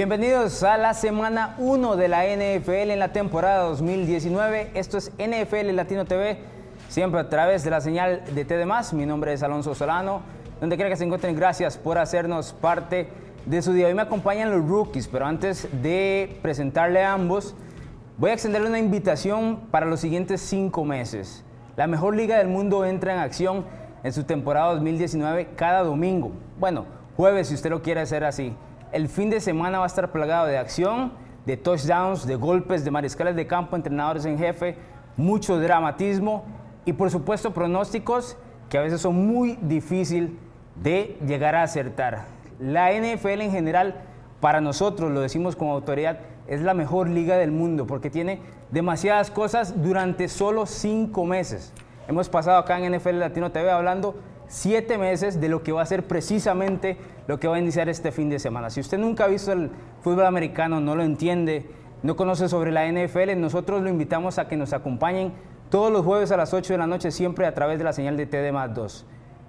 Bienvenidos a la semana 1 de la NFL en la temporada 2019. Esto es NFL Latino TV, siempre a través de la señal de TD. Mi nombre es Alonso Solano. Donde quiera que se encuentren, gracias por hacernos parte de su día. Hoy me acompañan los rookies, pero antes de presentarle a ambos, voy a extenderle una invitación para los siguientes cinco meses. La mejor liga del mundo entra en acción en su temporada 2019 cada domingo. Bueno, jueves si usted lo quiere hacer así. El fin de semana va a estar plagado de acción, de touchdowns, de golpes, de mariscales de campo, entrenadores en jefe, mucho dramatismo y por supuesto pronósticos que a veces son muy difíciles de llegar a acertar. La NFL en general, para nosotros, lo decimos como autoridad, es la mejor liga del mundo porque tiene demasiadas cosas durante solo cinco meses. Hemos pasado acá en NFL Latino TV hablando siete meses de lo que va a ser precisamente lo que va a iniciar este fin de semana. Si usted nunca ha visto el fútbol americano, no lo entiende, no conoce sobre la NFL, nosotros lo invitamos a que nos acompañen todos los jueves a las 8 de la noche, siempre a través de la señal de TD más 2.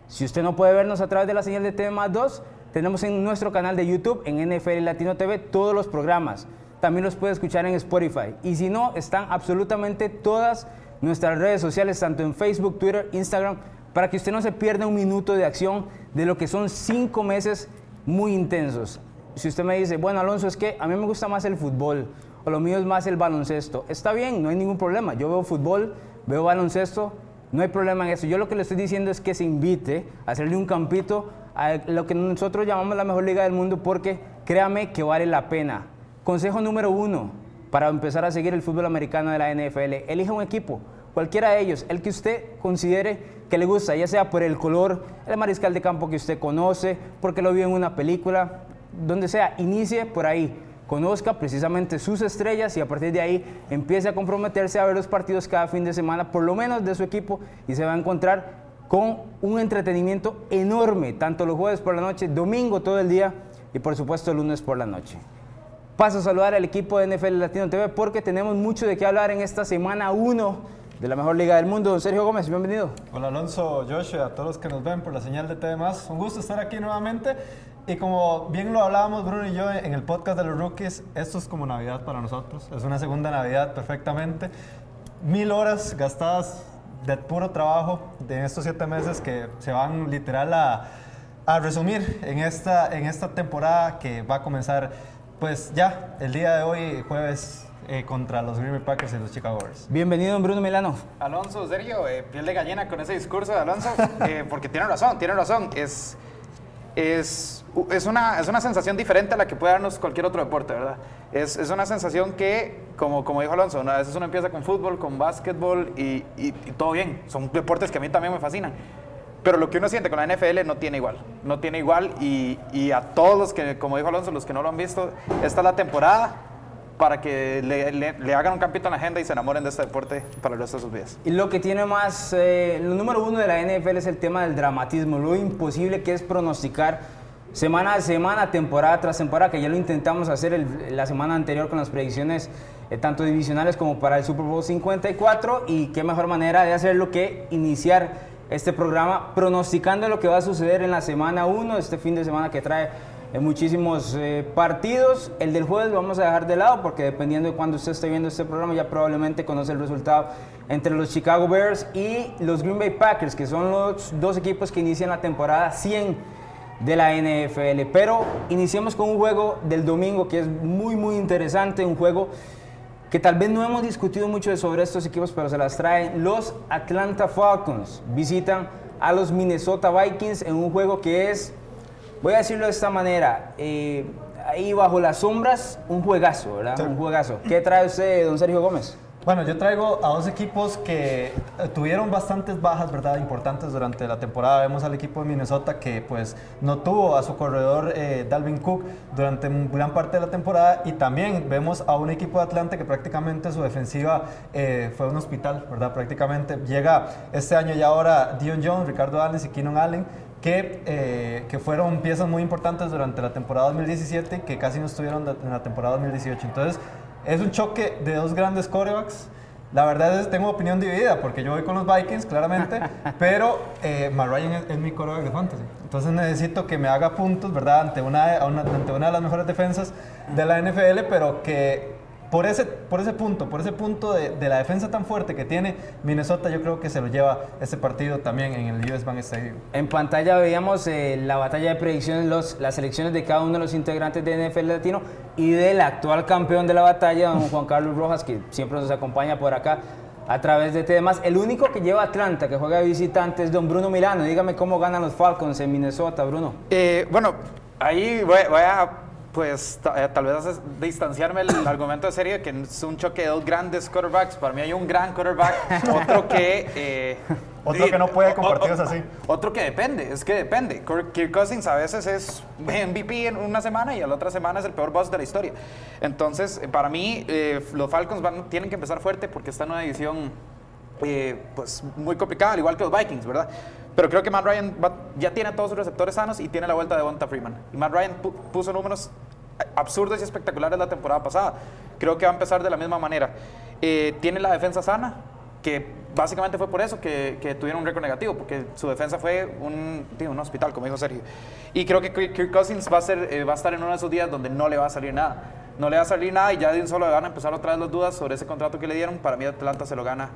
Si usted no puede vernos a través de la señal de TD más 2, tenemos en nuestro canal de YouTube, en NFL Latino TV, todos los programas. También los puede escuchar en Spotify. Y si no, están absolutamente todas nuestras redes sociales, tanto en Facebook, Twitter, Instagram, para que usted no se pierda un minuto de acción de lo que son cinco meses muy intensos. Si usted me dice, bueno, Alonso, es que a mí me gusta más el fútbol o lo mío es más el baloncesto, está bien, no hay ningún problema. Yo veo fútbol, veo baloncesto, no hay problema en eso. Yo lo que le estoy diciendo es que se invite a hacerle un campito a lo que nosotros llamamos la mejor liga del mundo porque créame que vale la pena. Consejo número uno para empezar a seguir el fútbol americano de la NFL, elija un equipo, cualquiera de ellos, el que usted considere que le gusta, ya sea por el color, el mariscal de campo que usted conoce, porque lo vio en una película, donde sea, inicie por ahí. Conozca precisamente sus estrellas y a partir de ahí empiece a comprometerse a ver los partidos cada fin de semana, por lo menos de su equipo, y se va a encontrar con un entretenimiento enorme, tanto los jueves por la noche, domingo todo el día y por supuesto el lunes por la noche. Paso a saludar al equipo de NFL Latino TV porque tenemos mucho de qué hablar en esta semana 1 de la mejor liga del mundo. Don Sergio Gómez, bienvenido. Hola Alonso, Joshua, a todos los que nos ven por la señal de TV Un gusto estar aquí nuevamente. Y como bien lo hablábamos Bruno y yo en el podcast de los rookies, esto es como Navidad para nosotros. Es una segunda Navidad perfectamente. Mil horas gastadas de puro trabajo de estos siete meses que se van literal a, a resumir en esta, en esta temporada que va a comenzar pues ya el día de hoy, jueves eh, contra los Green Bay Packers y los Chicago Bears. Bienvenido, Bruno Milano. Alonso, Sergio, eh, piel de gallina con ese discurso de Alonso, eh, porque tiene razón, tiene razón. Es, es, es, una, es una sensación diferente a la que puede darnos cualquier otro deporte, ¿verdad? Es, es una sensación que, como, como dijo Alonso, a veces uno empieza con fútbol, con básquetbol y, y, todo bien. Son deportes que a mí también me fascinan. Pero lo que uno siente con la NFL no tiene igual. No tiene igual y, y a todos los que, como dijo Alonso, los que no lo han visto, esta es la temporada para que le, hagan un campito en la agenda y se enamoren de este deporte para el resto de sus vidas. Y lo que tiene más, eh, lo número uno de la NFL es el tema del dramatismo, lo imposible que es pronosticar semana a semana, temporada tras temporada, que ya lo intentamos hacer la semana anterior con las predicciones eh, tanto divisionales como para el Super Bowl 54 y qué mejor manera de hacerlo que iniciar este programa pronosticando lo que va a suceder en la semana 1, este fin de semana que trae en muchísimos eh, partidos. El del jueves vamos a dejar de lado porque dependiendo de cuando usted esté viendo este programa ya probablemente conoce el resultado entre los Chicago Bears y los Green Bay Packers, que son los dos equipos que inician la temporada 100 de la NFL. Pero iniciemos con un juego del domingo que es muy muy interesante, un juego que tal vez no hemos discutido mucho sobre estos equipos, pero se las traen. Los Atlanta Falcons visitan a los Minnesota Vikings en un juego que es voy a decirlo de esta manera, eh, ahí bajo las sombras, un juegazo, ¿verdad? Un juegazo. ¿Qué trae usted, don Sergio Gómez? Bueno, yo traigo a dos equipos que eh, tuvieron bastantes bajas, ¿verdad? Importantes durante la temporada. Vemos al equipo de Minnesota que pues no tuvo a su corredor eh, Dalvin Cook durante gran parte de la temporada y también vemos a un equipo de Atlanta que prácticamente su defensiva fue un hospital, ¿verdad? Prácticamente llega este año y ahora Dion Jones, Ricardo Allen y Keenan Allen que, eh, que, fueron piezas muy importantes durante la temporada 2017 que casi no estuvieron en la temporada 2018. Entonces, es un choque de dos grandes corebacks La verdad es que tengo opinión dividida porque yo voy con los Vikings, claramente, pero eh, Matt Ryan es, es mi quarterback de fantasy. Entonces necesito que me haga puntos, ¿verdad? Ante una, una- ante una de las mejores defensas de la NFL, pero que por ese, por ese punto, por ese punto de, de la defensa tan fuerte que tiene Minnesota, yo creo que se lo lleva este partido también en el US Bank Stadium. En pantalla veíamos eh, la batalla de predicciones, los, las selecciones de cada uno de los integrantes de NFL Latino y del actual campeón de la batalla, don Juan Carlos Rojas, que siempre nos acompaña por acá a través de temas. El único que lleva Atlanta, que juega de visitante, es don Bruno Milano. Dígame cómo ganan los Falcons en Minnesota, Bruno. Eh, bueno, ahí voy, voy a, pues, eh, tal vez distanciarme el argumento de serie que es un choque de dos grandes quarterbacks. Para mí hay un gran quarterback, otro que... eh, Otro que no puede partidos así. Otro que depende, es que depende. Kirk Cousins a veces es MVP en una semana y a la otra semana es el peor boss de la historia. Entonces, eh, para mí, eh, los Falcons van, tienen que empezar fuerte porque está en una división eh, pues, muy complicada, al igual que los Vikings, ¿verdad? Pero creo que Matt Ryan va- ya tiene todos sus receptores sanos y tiene la vuelta de Bonta Freeman. Y Matt Ryan pu- puso números absurdos y espectaculares la temporada pasada. Creo que va a empezar de la misma manera. Eh, tiene la defensa sana, que básicamente fue por eso que, que tuvieron un récord negativo, porque su defensa fue un, digo, un hospital, como dijo Sergio. Y creo que Kirk Cousins va a, ser, eh, va a estar en uno de esos días donde no le va a salir nada. No le va a salir nada y ya de un solo van a empezar otra vez las dudas sobre ese contrato que le dieron. Para mí Atlanta se lo gana,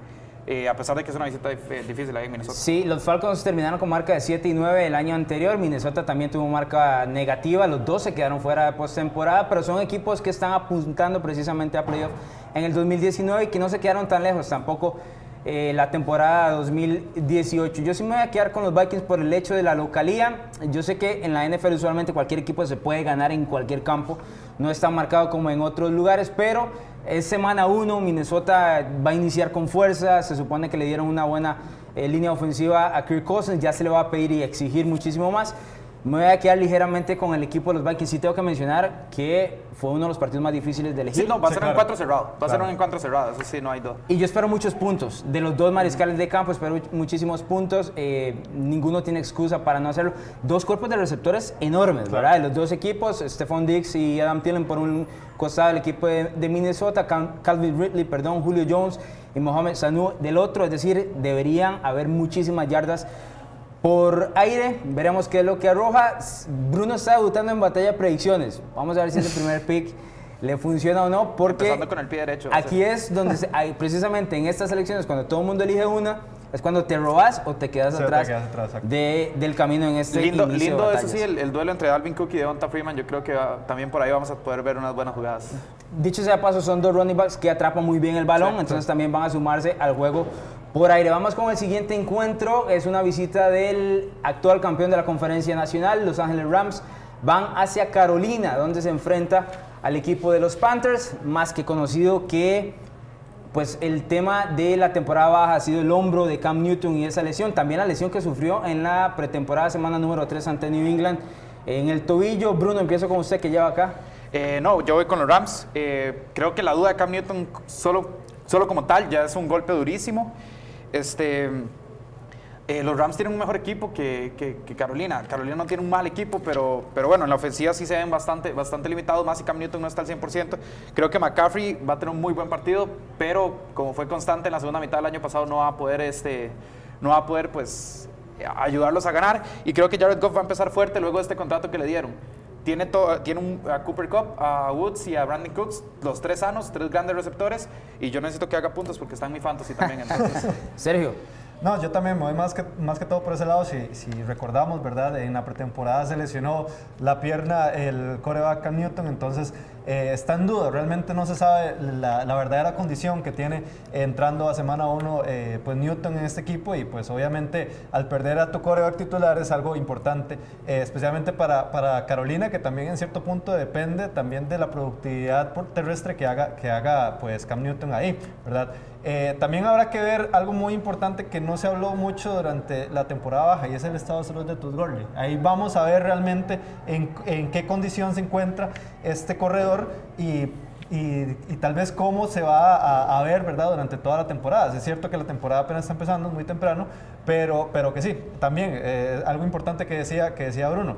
eh, a pesar de que es una visita dif- difícil ahí en Minnesota. Sí, los Falcons terminaron con marca de 7 y 9 el año anterior. Minnesota también tuvo marca negativa. Los dos se quedaron fuera de postemporada, pero son equipos que están apuntando precisamente a playoff en el 2019 y que no se quedaron tan lejos tampoco eh, la temporada 2018. Yo sí me voy a quedar con los Vikings por el hecho de la localía. Yo sé que en la NFL usualmente cualquier equipo se puede ganar en cualquier campo. No está marcado como en otros lugares, pero es semana 1, Minnesota va a iniciar con fuerza, se supone que le dieron una buena eh, línea ofensiva a Kirk Cousins, ya se le va a pedir y exigir muchísimo más. Me voy a quedar ligeramente con el equipo de los Vikings. Sí tengo que mencionar que fue uno de los partidos más difíciles de elegir. Sí, no, va a ser claro. un encuentro cerrado. Va a ser Claro. un encuentro cerrado, eso sí, no hay duda. Y yo espero muchos puntos. De los dos mariscales de campo, espero muchísimos puntos. Eh, ninguno tiene excusa para no hacerlo. Dos cuerpos de receptores enormes, ¿verdad? De los dos equipos, Stephon Diggs y Adam Thielen por un costado del equipo de, de Minnesota, Cal- Calvin Ridley, perdón, Julio Jones y Mohamed Sanu del otro. Es decir, deberían haber muchísimas yardas por aire. Veremos qué es lo que arroja. Bruno está debutando en batalla de predicciones. Vamos a ver si ese primer pick le funciona o no, porque... Con el pie derecho. Aquí es donde, se- hay- precisamente en estas elecciones, cuando todo el mundo elige una, es cuando te robas o te quedas Sí, o te atrás, quedas atrás, exacto. de- del camino en este Lindo, inicio lindo de eso sí, el, el duelo entre Dalvin Cook y Devonta Freeman. Yo creo que va- también por ahí vamos a poder ver unas buenas jugadas. Dicho sea de paso, son dos running backs que atrapan muy bien el balón, Sí, entonces también van a sumarse al juego por aire. Vamos con el siguiente encuentro, es una visita del actual campeón de la conferencia nacional, Los Ángeles Rams, van hacia Carolina, donde se enfrenta al equipo de los Panthers, más que conocido que pues el tema de la temporada baja ha sido el hombro de Cam Newton y esa lesión, también la lesión que sufrió en la pretemporada semana número 3 ante New England en el tobillo. Bruno, empiezo con usted que lleva acá. Eh, no, yo voy con los Rams. Eh, creo que la duda de Cam Newton solo, solo como tal ya es un golpe durísimo. Este, eh, los Rams tienen un mejor equipo que, que- que Carolina. Carolina no tiene un mal equipo, pero, pero bueno, en la ofensiva sí se ven bastante, bastante limitados, más si Cam Newton no está al 100%. Creo que McCaffrey va a tener un muy buen partido, pero como fue constante en la segunda mitad del año pasado, no va a poder, este, no va a poder pues, ayudarlos a ganar. Y creo que Jared Goff va a empezar fuerte luego de este contrato que le dieron. Tiene, to- tiene un, a Cooper Cup, a Woods y a Brandon Cooks, los tres sanos, tres grandes receptores, y yo necesito que haga puntos porque está en mi fantasy también. Entonces, Sergio. No, yo también me voy más que, más que todo por ese lado. Si, si recordamos, ¿verdad? En la pretemporada se lesionó la pierna el coreback Newton, entonces eh, está en duda. Realmente no se sabe la, la verdadera condición que tiene entrando a semana 1 pues Newton en este equipo y pues obviamente al perder a tu coreback titular es algo importante, eh, especialmente para, para Carolina, que también en cierto punto depende también de la productividad terrestre que haga, que haga pues Cam Newton ahí, ¿verdad? Eh, también habrá que ver algo muy importante que no se habló mucho durante la temporada baja y es el estado de salud de Todd Gurley. Ahí vamos a ver realmente en, en qué condición se encuentra este corredor y, y- tal vez cómo se va a, ver ¿verdad? durante toda la temporada. Es cierto que la temporada apenas está empezando, muy temprano, pero, pero que sí, también eh, algo importante que decía, que decía Bruno.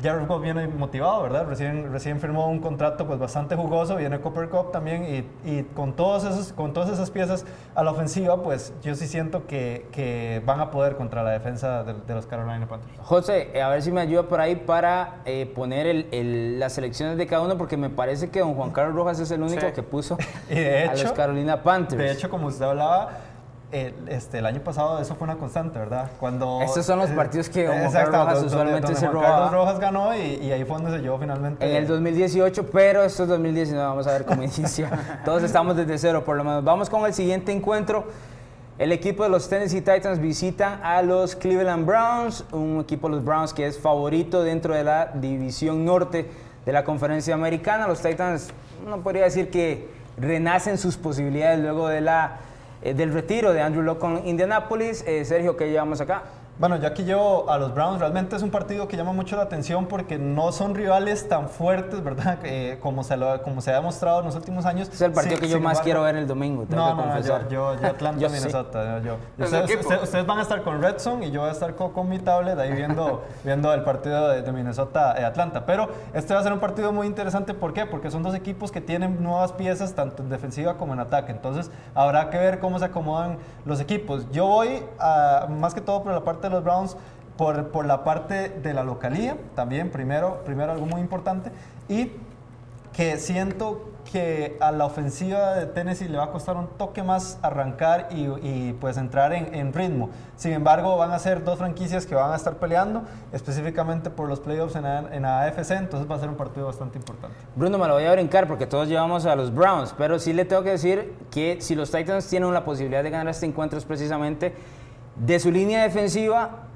Jared Goff viene motivado, ¿verdad? Recién, recién firmó un contrato pues bastante jugoso, viene Copper Cup también y, y, con, todos esos, con todas esas piezas a la ofensiva, pues yo sí siento que, que van a poder contra la defensa de, de, los Carolina Panthers. José, a ver si me ayuda por ahí para eh, poner el, el, las selecciones de cada uno, porque me parece que don Juan Carlos Rojas es el único sí. que puso y de hecho, a los Carolina Panthers. De hecho, como usted hablaba, el, este, el año pasado eso fue una constante, ¿verdad? Cuando, Estos son los partidos que Juan Carlos Rojas donde, usualmente donde se Juan. Carlos Rojas ganó y, y, ahí fue donde se llevó finalmente. En el 2018, pero esto es 2019, vamos a ver cómo inicia. Todos estamos desde cero, por lo menos. Vamos con el siguiente encuentro. El equipo de los Tennessee Titans visita a los Cleveland Browns, un equipo de los Browns que es favorito dentro de la división norte de la conferencia americana. Los Titans, no podría decir que renacen sus posibilidades luego de la del retiro de Andrew Locke con Indianapolis. Eh, Sergio, ¿qué llevamos acá? Bueno, yo aquí llevo a los Browns. Realmente es un partido que llama mucho la atención porque no son rivales tan fuertes, ¿verdad? Eh, como, se lo, como se ha demostrado en los últimos años. Es el partido sí, que yo más embargo, quiero ver el domingo. Tengo no, que no, confesar. yo, yo, Atlanta, yo Minnesota. Sí. Yo. Ustedes, ustedes, ustedes, van a estar con Red Zone y yo voy a estar con, con mi tablet ahí viendo, viendo el partido de, de Minnesota-Atlanta. Pero este va a ser un partido muy interesante. ¿Por qué? Porque son dos equipos que tienen nuevas piezas, tanto en defensiva como en ataque. Entonces, habrá que ver cómo se acomodan los equipos. Yo voy, a, más que todo por la parte de los Browns, por, por, la parte de la localía, también primero, primero algo muy importante, y que siento que a la ofensiva de Tennessee le va a costar un toque más arrancar y, y pues entrar en, en, ritmo. Sin embargo, van a ser dos franquicias que van a estar peleando específicamente por los playoffs en, en AFC, entonces va a ser un partido bastante importante. Bruno, me lo voy a brincar porque todos llevamos a los Browns, pero sí le tengo que decir que si los Titans tienen la posibilidad de ganar este encuentro es precisamente de su línea defensiva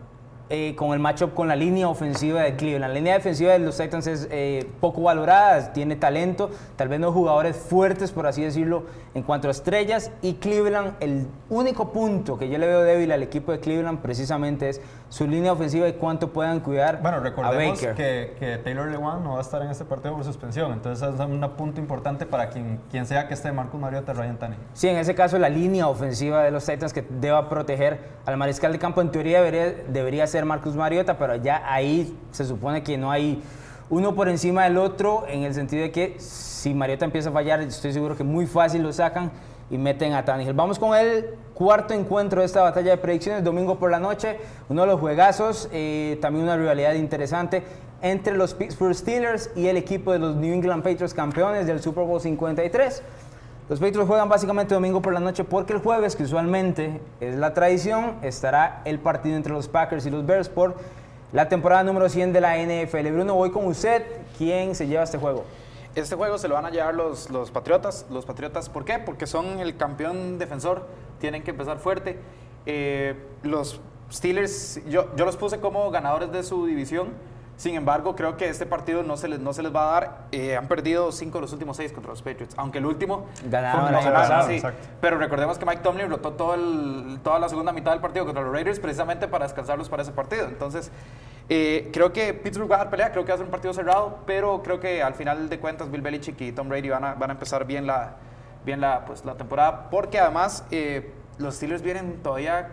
eh, con el matchup con la línea ofensiva de Cleveland. La línea defensiva de los Titans es eh, poco valorada, tiene talento, tal vez no jugadores fuertes, por así decirlo, en cuanto a estrellas. Y Cleveland, el único punto que yo le veo débil al equipo de Cleveland precisamente es su línea ofensiva y cuánto puedan cuidar bueno, recordemos a Baker. Que, que Taylor Lewan no va a estar en este partido por suspensión, entonces es un punto importante para quien, quien sea que esté Marcus Mariota, Ryan Tannehill. Sí, en ese caso la línea ofensiva de los Titans que deba proteger al mariscal de campo en teoría debería, debería ser Marcus Mariota, pero ya ahí se supone que no hay uno por encima del otro en el sentido de que si Mariota empieza a fallar, estoy seguro que muy fácil lo sacan y meten a Tannehill. Vamos con el cuarto encuentro de esta batalla de predicciones, domingo por la noche, uno de los juegazos, eh, también una rivalidad interesante entre los Pittsburgh Steelers y el equipo de los New England Patriots campeones del Super Bowl 53. Los Patriots juegan básicamente domingo por la noche porque el jueves, que usualmente es la tradición, estará el partido entre los Packers y los Bears por la temporada número 100 de la NFL. Bruno, voy con usted. ¿Quién se lleva este juego? Este juego se lo van a llevar los, los Patriotas. Los Patriotas, ¿por qué? Porque son el campeón defensor, tienen que empezar fuerte. Eh, los Steelers, yo, yo los puse como ganadores de su división. Sin embargo, creo que este partido no se les, no se les va a dar. Eh, han perdido cinco de los últimos seis contra los Patriots, aunque el último ganaron, fue ganaron sí. Pero recordemos que Mike Tomlin rotó todo el, toda la segunda mitad del partido contra los Raiders precisamente para descansarlos para ese partido. Entonces, eh, creo que Pittsburgh va a dar pelea, creo que va a ser un partido cerrado, pero creo que al final de cuentas Bill Belichick y Tom Brady van a, van a empezar bien la, bien la, pues, la temporada, porque además eh, los Steelers vienen todavía,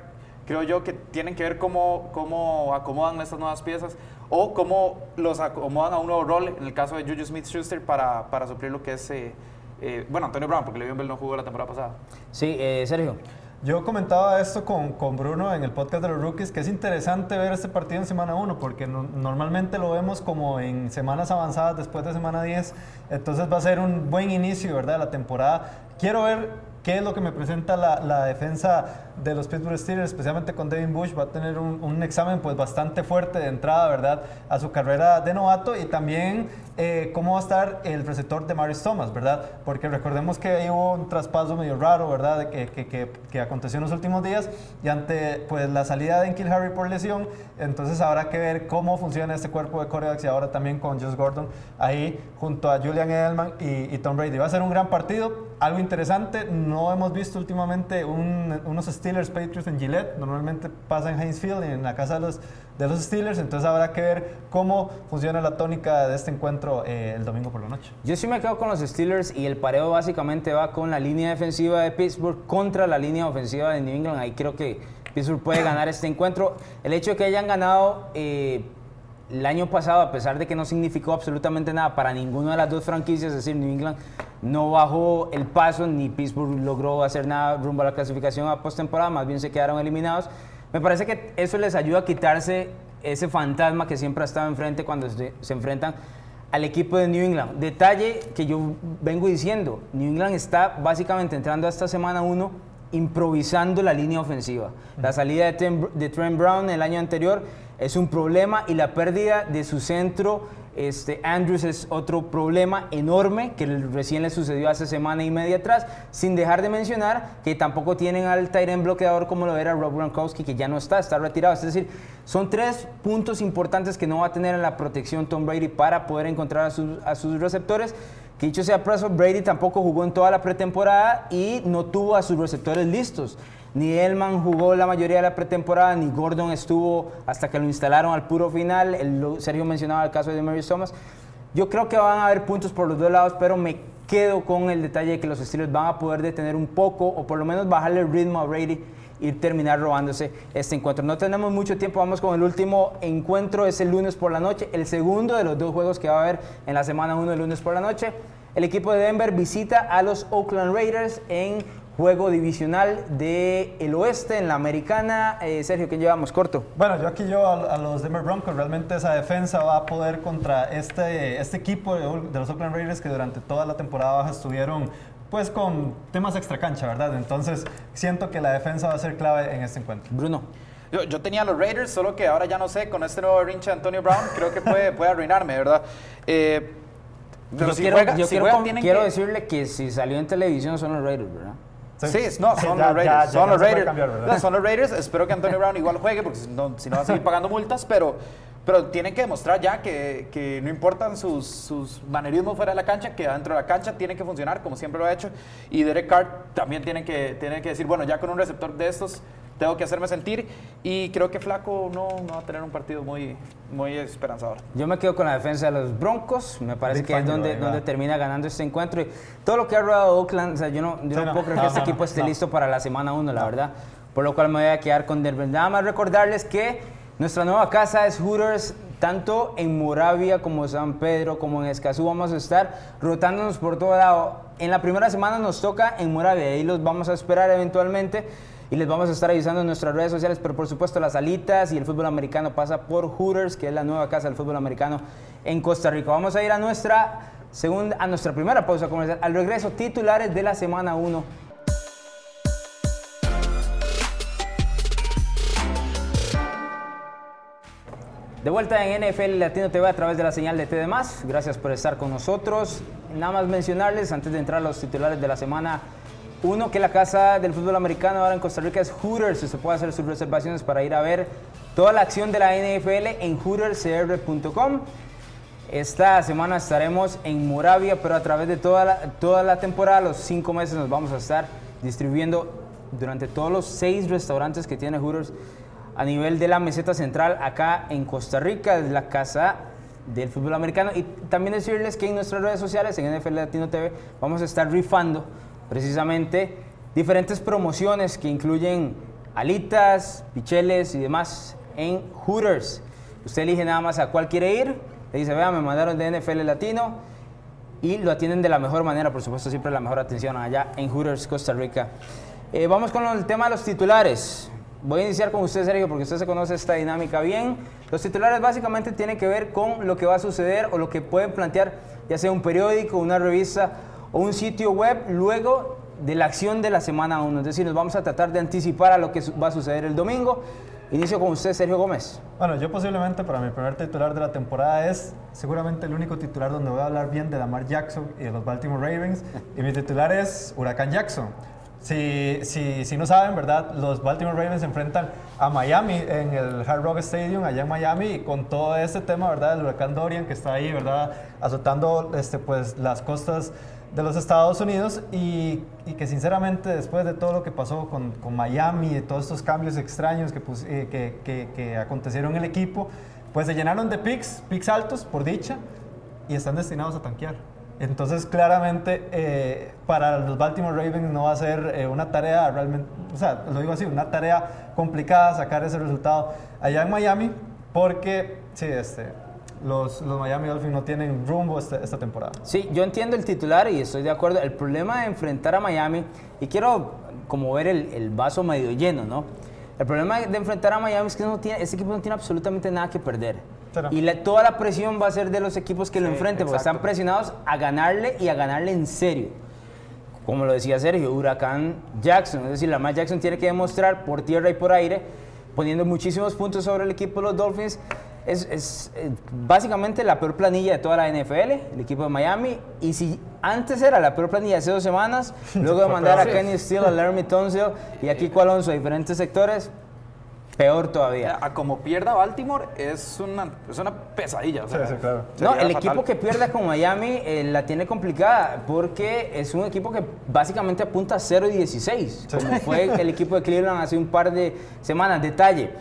creo yo, que tienen que ver cómo, cómo acomodan estas nuevas piezas o cómo los acomodan a un nuevo rol, en el caso de Juju Smith-Schuster, para, para suplir lo que es, eh, eh, bueno, Antonio Brown, porque Le'Veon Bell no jugó la temporada pasada. Sí, eh, Sergio. Yo comentaba esto con, con, Bruno en el podcast de los rookies, que es interesante ver este partido en semana 1, porque no, normalmente lo vemos como en semanas avanzadas después de semana 10, entonces va a ser un buen inicio, ¿verdad?, de la temporada. Quiero ver qué es lo que me presenta la, la, defensa de los Pittsburgh Steelers, especialmente con Devin Bush, va a tener un, un, examen pues bastante fuerte de entrada, ¿verdad?, a su carrera de novato y también eh, cómo va a estar el receptor de Marius Thomas, ¿verdad? Porque recordemos que ahí hubo un traspaso medio raro, ¿verdad?, que, que, que, que aconteció en los últimos días y ante pues la salida de Enkil Harry por lesión, entonces habrá que ver cómo funciona este cuerpo de corebacks y ahora también con Josh Gordon ahí junto a Julian Edelman y, y Tom Brady. Va a ser un gran partido, algo interesante, no hemos visto últimamente un, unos Steelers Patriots en Gillette, normalmente pasa en Heinz Field, en la casa de los, de los Steelers, entonces habrá que ver cómo funciona la tónica de este encuentro eh, el domingo por la noche. Yo sí me quedo con los Steelers y el pareo básicamente va con la línea defensiva de Pittsburgh contra la línea ofensiva de New England, ahí creo que Pittsburgh puede ganar este encuentro. El hecho de que hayan ganado... Eh, el año pasado, a pesar de que no significó absolutamente nada para ninguna de las dos franquicias, es decir, New England no bajó el paso, ni Pittsburgh logró hacer nada rumbo a la clasificación a postemporada, más bien se quedaron eliminados. Me parece que eso les ayuda a quitarse ese fantasma que siempre ha estado enfrente cuando se, enfrentan al equipo de New England. Detalle que yo vengo diciendo, New England está básicamente entrando esta semana 1 improvisando la línea ofensiva. La salida de Trent Brown el año anterior es un problema y la pérdida de su centro este, Andrews es otro problema enorme que recién le sucedió hace semana y media atrás, sin dejar de mencionar que tampoco tienen al Tyrant bloqueador como lo era Rob Gronkowski, que ya no está, está retirado. Es decir, son tres puntos importantes que no va a tener en la protección Tom Brady para poder encontrar a sus, a sus receptores. Que dicho sea paso, Brady tampoco jugó en toda la pretemporada y no tuvo a sus receptores listos. Ni Elman jugó la mayoría de la pretemporada, ni Gordon estuvo hasta que lo instalaron al puro final. Sergio mencionaba el caso de Mary Thomas. Yo creo que van a haber puntos por los dos lados, pero me quedo con el detalle de que los Steelers van a poder detener un poco o por lo menos bajarle el ritmo a Brady y terminar robándose este encuentro. No tenemos mucho tiempo, vamos con el último encuentro, es el lunes por la noche, el segundo de los dos juegos que va a haber en la semana 1 el lunes por la noche. El equipo de Denver visita a los Oakland Raiders en juego divisional del el oeste en la americana. Eh, Sergio, ¿quién llevamos? Corto. Bueno, yo aquí llevo a, los Denver Broncos. Realmente esa defensa va a poder contra este, este equipo de, los Oakland Raiders que durante toda la temporada baja estuvieron pues con temas extra cancha, ¿verdad? Entonces siento que la defensa va a ser clave en este encuentro. Bruno. Yo, yo, tenía los Raiders, solo que ahora ya no sé, con este nuevo rinche de Antonio Brown, creo que puede, puede arruinarme, ¿verdad? Eh, pero yo si quiero, juega, yo si quiero, quiero decirirle que si salió en televisión son los Raiders, ¿verdad? Sí, no, son los Raiders. son, los Raiders. son los Raiders. Espero que Antonio Brown igual juegue, porque si no, si no va a seguir pagando multas, pero, pero tienen que demostrar ya que, que no importan sus, sus, manerismos fuera de la cancha, que dentro de la cancha tiene que funcionar como siempre lo ha hecho. Y Derek Carr también tiene que, tiene que decir, bueno, ya con un receptor de estos tengo que hacerme sentir y creo que Flaco no, no, va a tener un partido muy, muy esperanzador. Yo me quedo con la defensa de los Broncos, me parece que es donde, donde termina ganando este encuentro y todo lo que ha rodado Oakland, o sea, yo no, yo no puedo creer que este equipo esté listo para la semana 1, la verdad, por lo cual me voy a quedar con Denver. Nada más recordarles que nuestra nueva casa es Hooters, tanto en Moravia como San Pedro, como en Escazú, vamos a estar rotándonos por todo lado. En la primera semana nos toca en Moravia, ahí los vamos a esperar eventualmente y les vamos a estar avisando en nuestras redes sociales, pero por supuesto las alitas y el fútbol americano pasa por Hooters, que es la nueva casa del fútbol americano en Costa Rica. Vamos a ir a nuestra segunda, a nuestra primera pausa comercial, al regreso titulares de la semana 1 De vuelta en NFL Latino TV a través de la señal de TD+. Gracias por estar con nosotros. Nada más mencionarles, antes de entrar a los titulares de la semana uno, que la casa del fútbol americano ahora en Costa Rica es Hooters. Se puede hacer sus reservaciones para ir a ver toda la acción de la NFL en hooterscr.com. Esta semana estaremos en Moravia, pero a través de toda la, toda la temporada, los cinco meses, nos vamos a estar distribuyendo durante todos los seis restaurantes que tiene Hooters a nivel de la meseta central acá en Costa Rica, es la casa del fútbol americano. Y también decirles que en nuestras redes sociales, en NFL Latino TV, vamos a estar rifando precisamente diferentes promociones que incluyen alitas, picheles y demás en Hooters. Usted elige nada más a cuál quiere ir, le dice, vea, me mandaron de NFL Latino y lo atienden de la mejor manera, por supuesto, siempre la mejor atención allá en Hooters, Costa Rica. Eh, vamos con el tema de los titulares. Voy a iniciar con usted, Sergio, porque usted se conoce esta dinámica bien. Los titulares básicamente tienen que ver con lo que va a suceder o lo que pueden plantear, ya sea un periódico, una revista o un sitio web luego de la acción de la semana 1. Es decir, nos vamos a tratar de anticipar a lo que va a suceder el domingo. Inicio con usted, Sergio Gómez. Bueno, yo posiblemente para mi primer titular de la temporada es seguramente el único titular donde voy a hablar bien de Lamar Jackson y de los Baltimore Ravens. Y mi titular es Huracán Jackson. Si, si, si, no saben, ¿verdad? Los Baltimore Ravens se enfrentan a Miami en el Hard Rock Stadium, allá en Miami, y con todo este tema, ¿verdad? El huracán Dorian que está ahí, ¿verdad? Azotando este, pues, las costas de los Estados Unidos y, que sinceramente después de todo lo que pasó con, con Miami, de todos estos cambios extraños que, eh, que, que, que, acontecieron en el equipo, pues se llenaron de picks, picks altos por dicha, y están destinados a tanquear. Entonces claramente eh, para los Baltimore Ravens no va a ser eh, una tarea realmente, o sea, lo digo así, una tarea complicada sacar ese resultado allá en Miami, porque sí, este, los, los Miami Dolphins no tienen rumbo este- esta temporada. Sí, yo entiendo el titular y estoy de acuerdo. El problema de enfrentar a Miami, y quiero como ver el, el vaso medio lleno, ¿no? El problema de enfrentar a Miami es que no tiene, este equipo no tiene absolutamente nada que perder. Claro. Y la- toda la presión va a ser de los equipos que lo Sí, enfrenten, porque están presionados a ganarle y a ganarle en serio. Como lo decía Sergio, Huracán Jackson. Es decir, Lamar Jackson tiene que demostrar por tierra y por aire, poniendo muchísimos puntos sobre el equipo de los Dolphins. Es, es, eh, básicamente la peor planilla de toda la NFL, el equipo de Miami. Y si antes era la peor planilla hace dos semanas, luego de mandar a. Kenny Steele, a Laramie Tunsil y a Kiko Alonso a diferentes sectores, peor todavía. A como pierda Baltimore es una, es una pesadilla. o sea, Sí, sí, claro. No, el fatal. equipo que pierda con Miami eh, la tiene complicada porque es un equipo que básicamente apunta a 0 y 16, Sí. como fue el equipo de Cleveland hace un par de semanas. Detalle,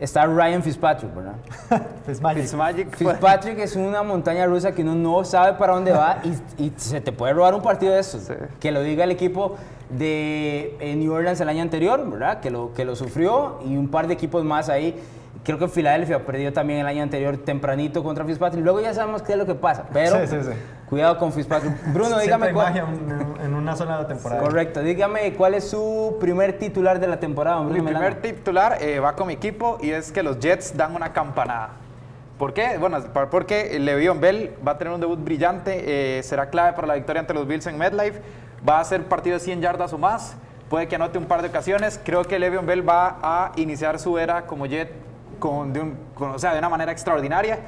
está Ryan Fitzpatrick, ¿verdad? Fitzmagic. Fitzmagic fue- Fitzpatrick es una montaña rusa que uno no sabe para dónde va y, y se te puede robar un partido de estos. Sí. Que lo diga el equipo de eh, New Orleans el año anterior, ¿verdad? Que lo, que lo sufrió y un par de equipos más ahí. Creo que Filadelfia perdió también el año anterior tempranito contra Fitzpatrick. Luego ya sabemos qué es lo que pasa, pero Sí, sí, sí. cuidado con Fitzpatrick. Bruno, dígame cuál. en, una zona de la temporada. Correcto, dígame cuál es su primer titular de la temporada, Mi Bruno primer Melano? titular eh, va con mi equipo y es que los Jets dan una campanada. ¿Por qué? Bueno, por- porque Le'Veon Bell va a tener un debut brillante, eh, será clave para la victoria ante los Bills en MetLife, va a ser partido de 100 yardas o más, puede que anote un par de ocasiones. Creo que Le'Veon Bell va a iniciar su era como Jet con, de, un- con- o sea, de una manera extraordinaria.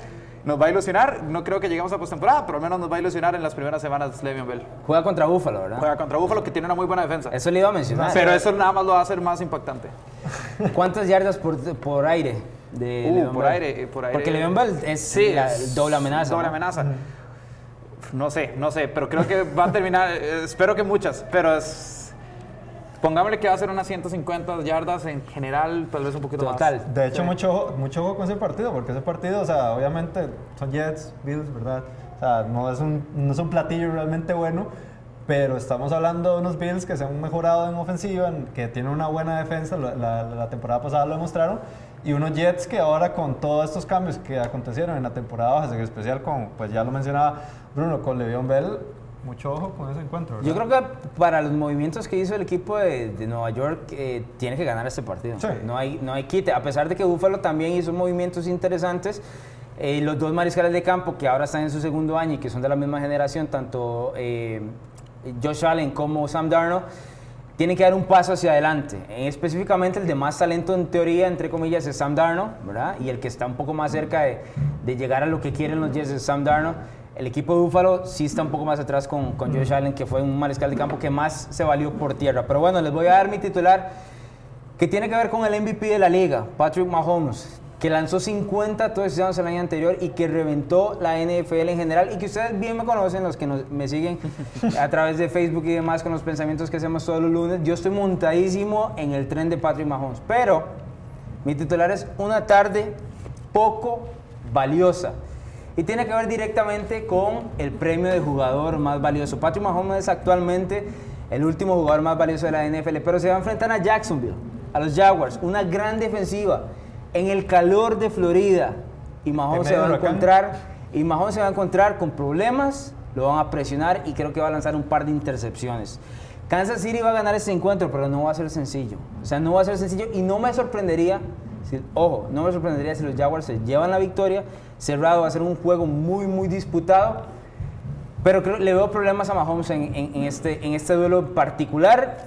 Nos va a ilusionar, no creo que lleguemos a postemporada, pero al menos nos va a ilusionar en las primeras semanas Le'Veon Bell. Juega contra Búfalo, ¿verdad? Juega contra Buffalo que tiene una muy buena defensa. Eso le iba a mencionar. Pero eso nada más lo va a hacer más impactante. ¿Cuántas yardas por, por aire? De Uh, por aire, por aire. Porque Le'Veon Bell es Sí, la es doble amenaza. Doble ¿no? amenaza. No sé, no sé, pero creo que va a terminar, espero que muchas, pero es... Pongámosle que va a ser unas 150 yardas en general, tal vez un poquito más. Total. De hecho, Sí. mucho, mucho ojo con ese partido, porque ese partido, o sea, obviamente son Jets, Bills, ¿verdad? O sea, no es un, no es un platillo realmente bueno, pero estamos hablando de unos Bills que se han mejorado en ofensiva, en- que tienen una buena defensa, la, la- la temporada pasada lo demostraron, y unos Jets que ahora con todos estos cambios que acontecieron en la temporada baja, en especial con, pues ya lo mencionaba Bruno, con Le'Veon Bell, mucho ojo con ese encuentro, ¿verdad? Yo creo que para los movimientos que hizo el equipo de, de Nueva York, eh, tiene que ganar este partido. Sí. No, hay, no hay quite. A pesar de que Buffalo también hizo movimientos interesantes, eh, los dos mariscales de campo que ahora están en su segundo año y que son de la misma generación, tanto eh, Josh Allen como Sam Darnold, tienen que dar un paso hacia adelante. En específicamente el de más talento en teoría, entre comillas, es Sam Darnold, ¿verdad? Y el que está un poco más cerca de, de llegar a lo que quieren los Jets es Sam Darnold. El equipo de Buffalo sí está un poco más atrás con, con Josh Allen, que fue un mariscal de campo que más se valió por tierra. Pero bueno, les voy a dar mi titular, que tiene que ver con el MVP de la liga, Patrick Mahomes, que lanzó 50 touchdowns el año anterior y que reventó la NFL en general y que ustedes bien me conocen, los que me siguen a través de Facebook y demás con los pensamientos que hacemos todos los lunes. Yo estoy montadísimo en el tren de Patrick Mahomes, pero mi titular es una tarde poco valiosa. Y tiene que ver directamente con el premio de jugador más valioso. Patrick Mahomes es actualmente el último jugador más valioso de la NFL, pero se va a enfrentar a Jacksonville, a los Jaguars, una gran defensiva en el calor de Florida. Y Mahomes se va a encontrar y Mahomes se va a encontrar con problemas, lo van a presionar y creo que va a lanzar un par de intercepciones. Kansas City va a ganar ese encuentro, pero no va a ser sencillo. O sea, no va a ser sencillo y no me sorprendería, si- ojo, no me sorprendería si los Jaguars se llevan la victoria. Cerrado va a ser un juego muy, muy disputado. Pero creo, le veo problemas a Mahomes en, en- en este, en este duelo particular.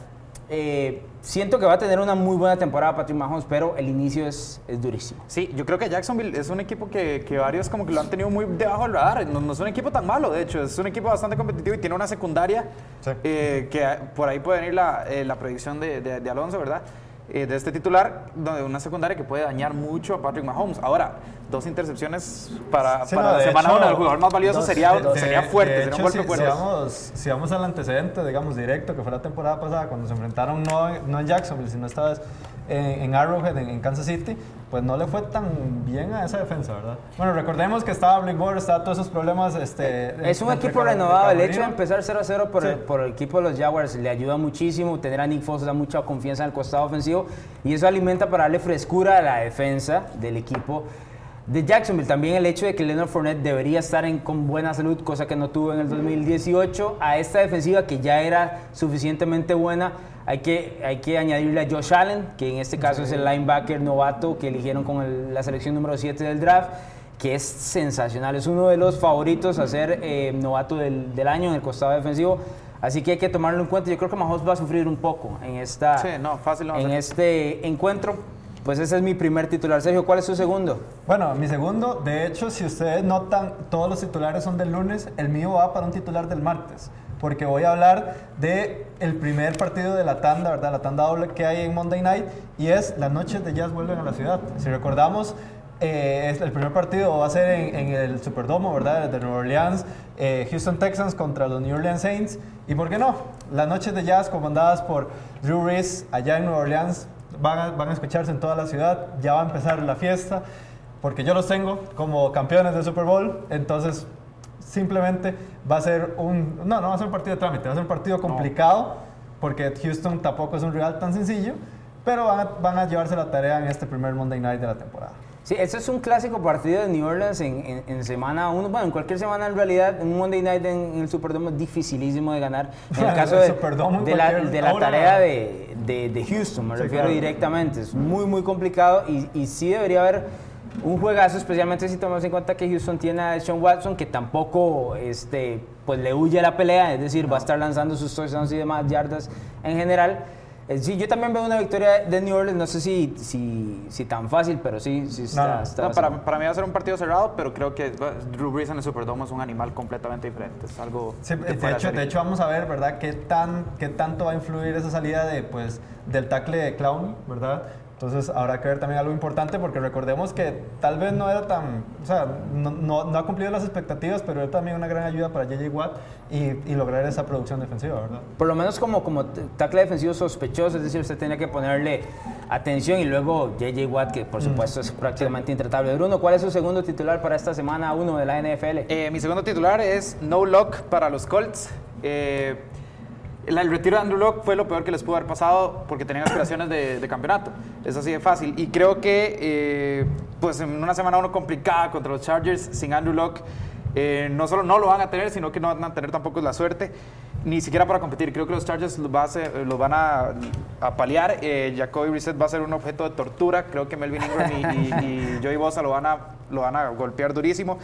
Eh, siento que va a tener una muy buena temporada Patrick Mahomes, pero el inicio es, es durísimo. Sí, yo creo que Jacksonville es un equipo que, que varios como que lo han tenido muy debajo del radar. No, no es un equipo tan malo, de hecho, es un equipo bastante competitivo y tiene una secundaria Sí. eh, que por ahí puede venir la, eh, la predicción de, de- de Alonso, ¿verdad? Eh, de este titular, donde una secundaria que puede dañar mucho a Patrick Mahomes. Ahora, dos intercepciones para, Sí, para no, la de semana hecho, 1 del jugador más valioso dos- sería, de- sería de- fuerte, de sería un hecho, golpe si, fuerte. Si vamos, si vamos al antecedente, digamos, directo, que fue la temporada pasada, cuando se enfrentaron no, no en Jacksonville, sino esta vez en, en Arrowhead, en, en Kansas City, pues no le fue tan bien a esa defensa, ¿verdad? Bueno, recordemos que estaba Blake Bortles, estaba todos esos problemas. Este, Es un equipo renovado. El hecho de empezar 0 a 0 por, Sí. el, por el equipo de los Jaguars le ayuda muchísimo. Tener a Nick Foles da mucha confianza en el costado ofensivo y eso alimenta para darle frescura a la defensa del equipo de Jacksonville. También el hecho de que Leonard Fournette debería estar en, con buena salud, cosa que no tuvo en el 2018. A esta defensiva que ya era suficientemente buena, hay que, hay que añadirle a Josh Allen, que en este caso es el linebacker novato que eligieron con la selección número 7 del draft, que es sensacional. Es uno de los favoritos a ser eh, novato del, del año en el costado defensivo. Así que hay que tomarlo en cuenta. Yo creo que Mahomes va a sufrir un poco en, esta, Sí, no, fácil en este encuentro. Pues ese es mi primer titular. Sergio, ¿cuál es su segundo? Bueno, mi segundo, de hecho, si ustedes notan, todos los titulares son del lunes, el mío va para un titular del martes, porque voy a hablar de el primer partido de la tanda, ¿verdad? La tanda doble que hay en Monday Night y es las noches de jazz vuelven a la ciudad. Si recordamos, eh, es- el primer partido va a ser en, en el Superdomo, ¿verdad? De Nueva Orleans, eh, Houston Texans contra los New Orleans Saints. ¿Y por qué no? Las noches de jazz comandadas por Drew Brees allá en Nueva Orleans van a, van a escucharse en toda la ciudad, ya va a empezar la fiesta, porque yo los tengo como campeones del Super Bowl, entonces simplemente va a ser un, no, no va a ser un partido de trámite, va a ser un partido complicado, porque Houston tampoco es un rival tan sencillo, pero van a, van a llevarse la tarea en este primer Monday Night de la temporada. Sí, este es un clásico partido de New Orleans en, en- en semana 1. Bueno, en cualquier semana en realidad, un Monday Night en, en el Superdome es dificilísimo de ganar. En el caso de, de la, de la tarea de, de- de Houston, me Sí, refiero claro. directamente. Es muy, muy complicado y, y sí debería haber un juegazo, especialmente si tomamos en cuenta que Houston tiene a Sean Watson, que tampoco este, pues, le huye a la pelea, es decir, va a estar lanzando sus touchdowns y demás yardas en general. Sí, yo también veo una victoria de New Orleans, no sé si, si, si tan fácil, pero sí, sí está, No, no. está No, bastante- para, para mí va a ser un partido cerrado, pero creo que Drew Brees en el Superdome es un animal completamente diferente. Es algo Sí, de hecho, de hecho, vamos a ver, ¿verdad? ¿Qué, tan, ¿Qué tanto va a influir esa salida de, pues, del tackle de Clown, ¿verdad? Entonces habrá que ver también algo importante porque recordemos que tal vez no era tan, o sea, no, no, no ha cumplido las expectativas, pero era también una gran ayuda para JJ Watt y, y lograr esa producción defensiva, ¿verdad? Por lo menos como, como tackle defensivo sospechoso, es decir, usted tenía que ponerle atención y luego JJ Watt, que Mm. por supuesto es prácticamente intratable. Bruno, ¿cuál es su segundo titular para esta semana 1 de la NFL? Eh, mi segundo titular es No Lock para los Colts. Eh, el, retiro de Andrew Locke fue lo peor que les pudo haber pasado porque tenían aspiraciones de, de campeonato. Es así de fácil. Y creo que, eh, pues en una semana uno complicada contra los Chargers, sin Andrew Locke, eh, no solo no lo van a tener, sino que no van a tener tampoco la suerte, ni siquiera para competir. Creo que los Chargers los, va a hacer- los van a, a paliar. Eh, Jacoby Brissett va a ser un objeto de tortura. Creo que Melvin Ingram y, y, y Joey Bosa lo van, a, lo van a golpear durísimo.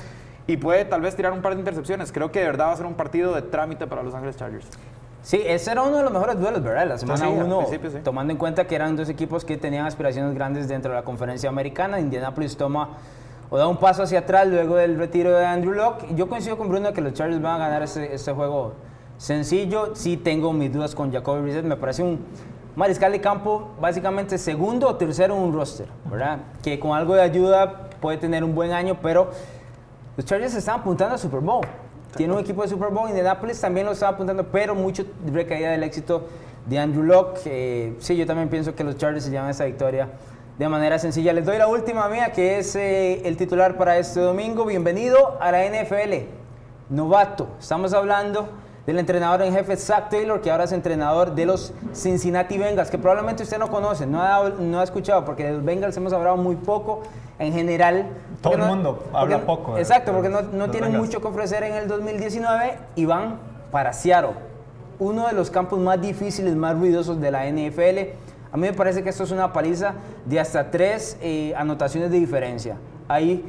Y puede tal vez tirar un par de intercepciones. Creo que de verdad va a ser un partido de trámite para Los Ángeles Chargers. Sí, ese era uno de los mejores duelos, ¿verdad? La semana sí, al 1, principio sí. tomando en cuenta que eran dos equipos que tenían aspiraciones grandes dentro de la conferencia americana. Indianapolis toma o da un paso hacia atrás luego del retiro de Andrew Locke. Yo coincido con Bruno que los Chargers van a ganar este, este juego sencillo. Sí tengo mis dudas con Jacoby Brissett. Me parece un mariscal de campo básicamente segundo o tercero en un roster, ¿verdad? Que con algo de ayuda puede tener un buen año, pero los Chargers están apuntando a Super Bowl. Tiene un equipo de Super Bowl. Indianapolis también lo está apuntando, pero mucho recaída del éxito de Andrew Locke. Eh, sí, yo también pienso que los Chargers se llevan esta victoria de manera sencilla. Les doy la última mía, que es eh, el titular para este domingo. Bienvenido a la NFL. Novato. Estamos hablando del entrenador en jefe Zach Taylor, que ahora es entrenador de los Cincinnati Bengals, que probablemente usted no conoce, no ha, no ha escuchado, porque de los Bengals hemos hablado muy poco en general. Todo el mundo habla porque- poco Exacto, porque no, no tienen Bengals. mucho que ofrecer en el 2019 y van para Seattle, uno de los campos más difíciles, más ruidosos de la NFL. A mí me parece que esto es una paliza de hasta tres eh, anotaciones de diferencia. Hay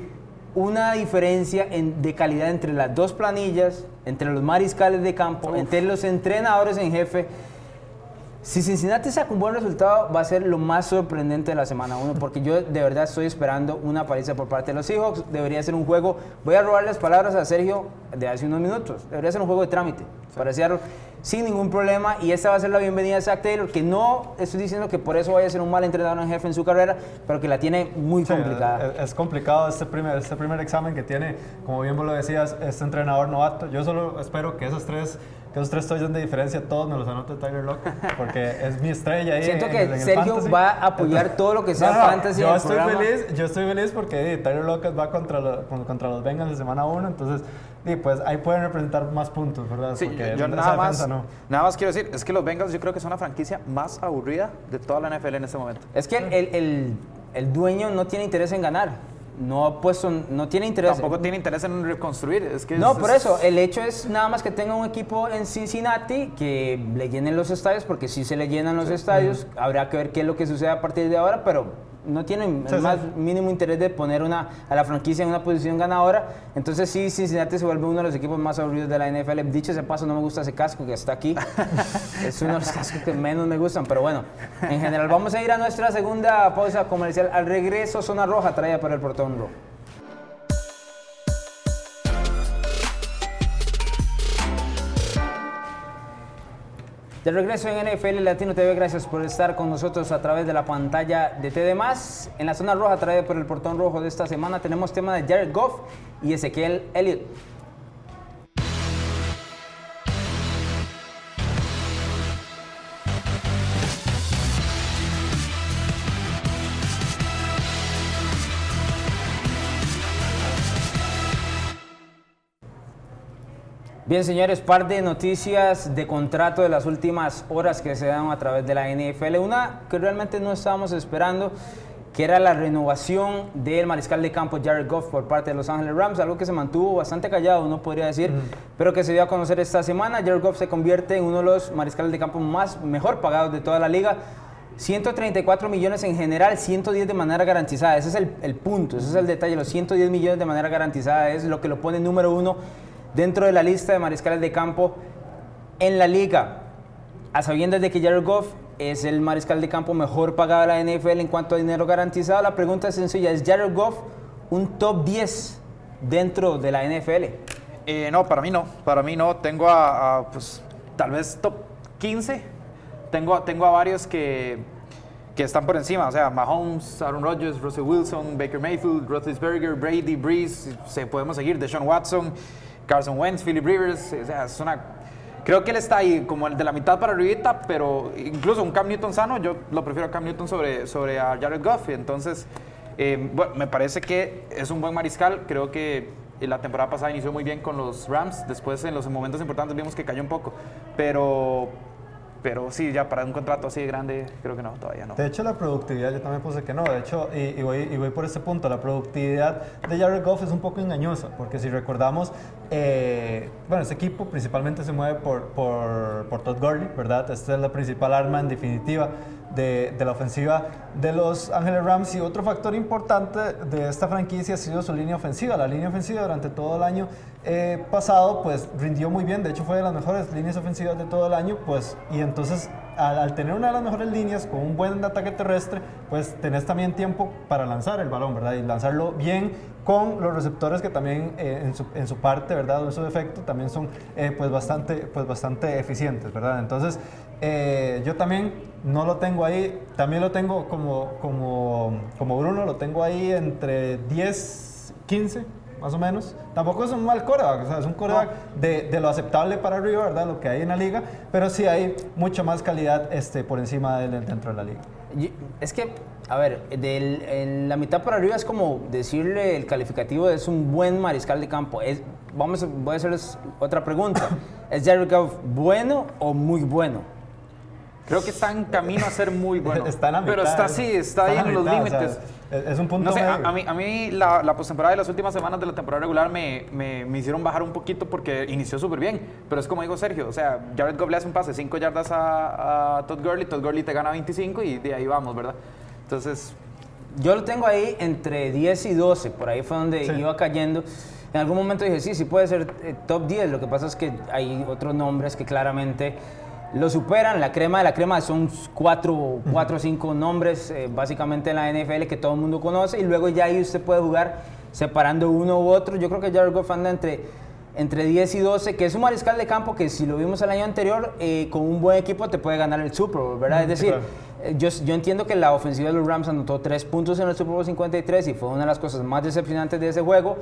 una diferencia en- de calidad entre las dos planillas, entre los mariscales de campo, entre los entrenadores en jefe. Si Cincinnati saca un buen resultado, va a ser lo más sorprendente de la semana 1, porque yo de verdad estoy esperando una paliza por parte de los Seahawks. Debería ser un juego, voy a robar las palabras a Sergio de hace unos minutos, debería ser un juego de trámite para Seattle sin ningún problema. Y esta va a ser la bienvenida de Zach Taylor, que no estoy diciendo que por eso vaya a ser un mal entrenador en jefe en su carrera, pero que la tiene muy Sí, complicada. Es, es complicado este primer, este primer examen que tiene, como bien vos lo decías, este entrenador novato. Yo solo espero que esos tres, que esos tres touchdowns de diferencia todos me los anote Tyler Lockett, porque es mi estrella ahí. Siento en- que en el Sergio fantasy. va a apoyar todo lo que sea No, no, fantasy Yo el estoy programa. feliz, yo estoy feliz porque eh, Tyler Lockett va contra, lo- con- contra los Bengals de semana 1, entonces y pues ahí pueden representar más puntos, ¿verdad? Sí, porque yo, nada, más, no. nada más quiero decir, es que los Bengals yo creo que son la franquicia más aburrida de toda la NFL en este momento. Es que el, el- el dueño no tiene interés en ganar. No ha puesto, no tiene interés. Tampoco tiene interés en reconstruir. Es que no, es- por es- eso, el hecho es nada más que tenga un equipo en Cincinnati que le llenen los estadios, porque si se le llenan los estadios, habrá que ver qué es lo que sucede a partir de ahora, pero no tienen Sí, el sí. más mínimo interés de poner una, a la franquicia en una posición ganadora. Entonces sí, Cincinnati se vuelve uno de los equipos más aburridos de la NFL. Dicho ese paso, no me gusta ese casco que está aquí. es uno de los cascos que menos me gustan, pero bueno, en general vamos a ir a nuestra segunda pausa comercial. Al regreso, zona roja traída por el portón rojo. De regreso en NFL Latino TV, gracias por estar con nosotros a través de la pantalla de TD+. En la zona roja traída por el portón rojo de esta semana tenemos tema de Jared Goff y Ezequiel Elliott. Bien, señores, par de noticias de contrato de las últimas horas que se dan a través de la NFL. Una que realmente no estábamos esperando, que era la renovación del mariscal de campo Jared Goff por parte de Los Ángeles Rams, algo que se mantuvo bastante callado, uno podría decir, pero que se dio a conocer esta semana. Jared Goff se convierte en uno de los mariscales de campo más mejor pagados de toda la liga. 134 millones en general, 110 de manera garantizada. Ese es el, el punto, ese es el detalle. Los 110 millones de manera garantizada es lo que lo pone número uno dentro de la lista de mariscales de campo en la liga. A sabiendas de que Jared Goff es el mariscal de campo mejor pagado de la NFL en cuanto a dinero garantizado, la pregunta es sencilla, ¿es Jared Goff un top 10 dentro de la NFL? Eh, no, para mí no. Para mí no. Tengo a, a, pues, tal vez top 15. Tengo, tengo a varios que, que están por encima. O sea, Mahomes, Aaron Rodgers, Russell Wilson, Baker Mayfield, Roethlisberger, Brady, Breeze. Se podemos seguir. Deshaun Watson, Carson Wentz, Philip Rivers. O es una... Creo que él está ahí como el de la mitad para arribita, pero incluso un Cam Newton sano, yo lo prefiero a Cam Newton sobre, sobre a Jared Goff. Entonces, eh, bueno, me parece que es un buen mariscal. Creo que la temporada pasada inició muy bien con los Rams. Después, en los momentos importantes, vimos que cayó un poco. Pero, pero sí, ya para un contrato así de grande, creo que no, todavía no. De hecho, la productividad, yo también puse que no. De hecho, y, y voy, y voy por este punto, la productividad de Jared Goff es un poco engañosa, porque si recordamos, eh, bueno, este equipo principalmente se mueve por, por, por Todd Gurley, ¿verdad? Esta es la principal arma en definitiva de, la ofensiva de los Ángeles Rams. Y otro factor importante de esta franquicia ha sido su línea ofensiva. La línea ofensiva durante todo el año eh, pasado, pues rindió muy bien. De hecho, fue de las mejores líneas ofensivas de todo el año. Pues, y entonces, al, tener una de las mejores líneas con un buen ataque terrestre, pues tenés también tiempo para lanzar el balón, ¿verdad? Y lanzarlo bien con los receptores que también eh, en, su, en, su, parte, ¿verdad? O en su defecto, también son eh, pues bastante, pues bastante eficientes, ¿verdad? Entonces, eh, yo también no lo tengo ahí, también lo tengo como, como, como Bruno, lo tengo ahí entre 10, 15, más o menos. Tampoco es un mal coreback, o sea, es un coreback no. de, de, lo aceptable para arriba, ¿verdad? Lo que hay en la liga, pero sí hay mucha más calidad este, por encima de él dentro de la liga. Es que, a ver, del, en la mitad para arriba es como decirle el calificativo de es un buen mariscal de campo. Es, vamos, voy a hacerles otra pregunta. ¿Es Jared Goff bueno o muy bueno? Creo que está en camino a ser muy bueno. está en la mitad, pero está así, está, está ahí en los límites. O sea, es un punto no sé, a, medio. a, mí, a mí la, la postemporada de las últimas semanas de la temporada regular me, me, me hicieron bajar un poquito porque inició súper bien. Pero es como digo Sergio, o sea, Jared Goff le hace un pase 5 yardas a, a Todd Gurley, Todd Gurley te gana 25 y de ahí vamos, ¿verdad? Entonces... Yo lo tengo ahí entre 10 y 12, por ahí fue donde sí. iba cayendo. En algún momento dije, sí, sí puede ser eh, top 10, lo que pasa es que hay otros nombres que claramente lo superan. La crema de la crema son cuatro, cuatro o cinco nombres eh, básicamente en la NFL que todo el mundo conoce y luego ya ahí usted puede jugar separando uno u otro. Yo creo que Jared Goff anda entre, entre 10 y 12, que es un mariscal de campo que si lo vimos el año anterior, eh, con un buen equipo te puede ganar el Super Bowl, ¿verdad? Es decir, claro. yo, yo entiendo que la ofensiva de los Rams anotó tres puntos en el Super Bowl 53 y fue una de las cosas más decepcionantes de ese juego.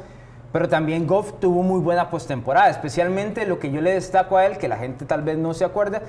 Pero también Goff tuvo muy buena postemporada, especialmente lo que yo le destaco a él, que la gente tal vez no se acuerda,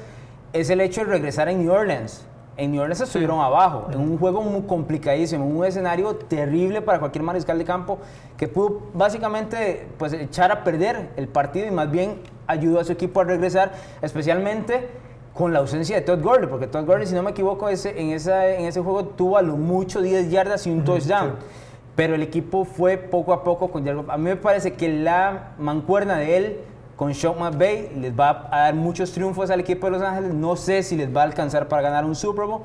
es el hecho de regresar en New Orleans. En New Orleans estuvieron sí. abajo, en un juego muy complicadísimo, un escenario terrible para cualquier mariscal de campo que pudo básicamente pues, echar a perder el partido y más bien ayudó a su equipo a regresar, especialmente con la ausencia de Todd Gurley, porque Todd Gurley, si no me equivoco, ese, en, esa, en ese juego tuvo a lo mucho 10 yardas y un touchdown. Sí. Pero el equipo fue poco a poco con. A mí me parece que la mancuerna de él con Sean McVay les va a dar muchos triunfos al equipo de Los Ángeles. No sé si les va a alcanzar para ganar un Super Bowl,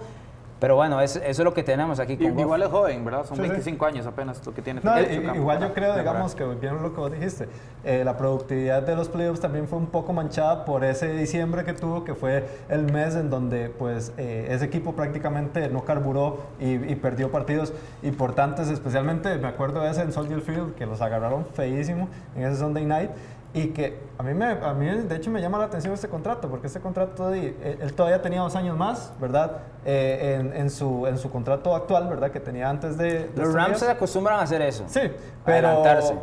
pero bueno, es- eso es lo que tenemos aquí con Goff. Igual es joven, ¿verdad? Son Sí, sí. 25 años apenas lo que tiene. No, su campo. igual yo creo, digamos, que bien lo que vos dijiste, eh, la productividad de los playoffs también fue un poco manchada por ese diciembre que tuvo, que fue el mes en donde pues eh, ese equipo prácticamente no carburó y, y perdió partidos importantes, especialmente me acuerdo de ese en Soldier Field, que los agarraron feísimo en ese Sunday Night. Y que a mí, me, a mí, de hecho, me llama la atención este contrato, porque este contrato, de- eh, él todavía tenía dos años más, ¿verdad? Eh, en, en su, en su contrato actual, ¿verdad? Que tenía antes de... de Los Rams se acostumbran a hacer eso. Sí, pero, Adelantarse.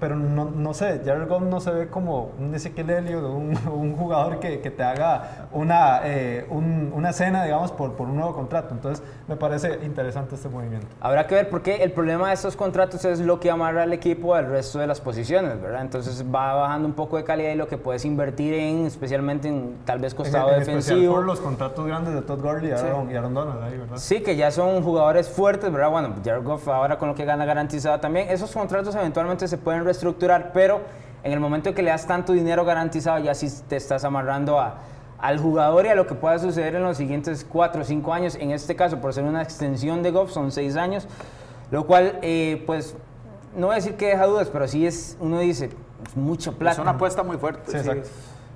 Pero no, no sé, Jared Goff no se ve como un Ezequiel Elliott, un, un jugador que, que te haga una, eh, un- una cena, digamos, por, por un nuevo contrato. Entonces, me parece interesante este movimiento. Habrá que ver porque el problema de estos contratos es lo que amarra al equipo al resto de las posiciones, ¿verdad? Entonces va bajando un poco de calidad y lo que puedes invertir en, especialmente en tal vez costado en, en defensivo. por los contratos grandes de Todd Gurley y Aaron, y Aaron Donald ahí, ¿verdad? Sí, que ya son jugadores fuertes, ¿verdad? Bueno, Jared Goff ahora con lo que gana garantizado también. Esos contratos eventualmente se pueden reestructurar, pero en el momento que le das tanto dinero garantizado, ya sí te estás amarrando a, al jugador y a lo que pueda suceder en los siguientes 4 o 5 años. En este caso, por ser una extensión de Goff, son 6 años, lo cual, eh, pues, no voy a decir que deja dudas, pero sí es, uno dice, es mucha plata. Es una apuesta muy fuerte. Sí, exacto.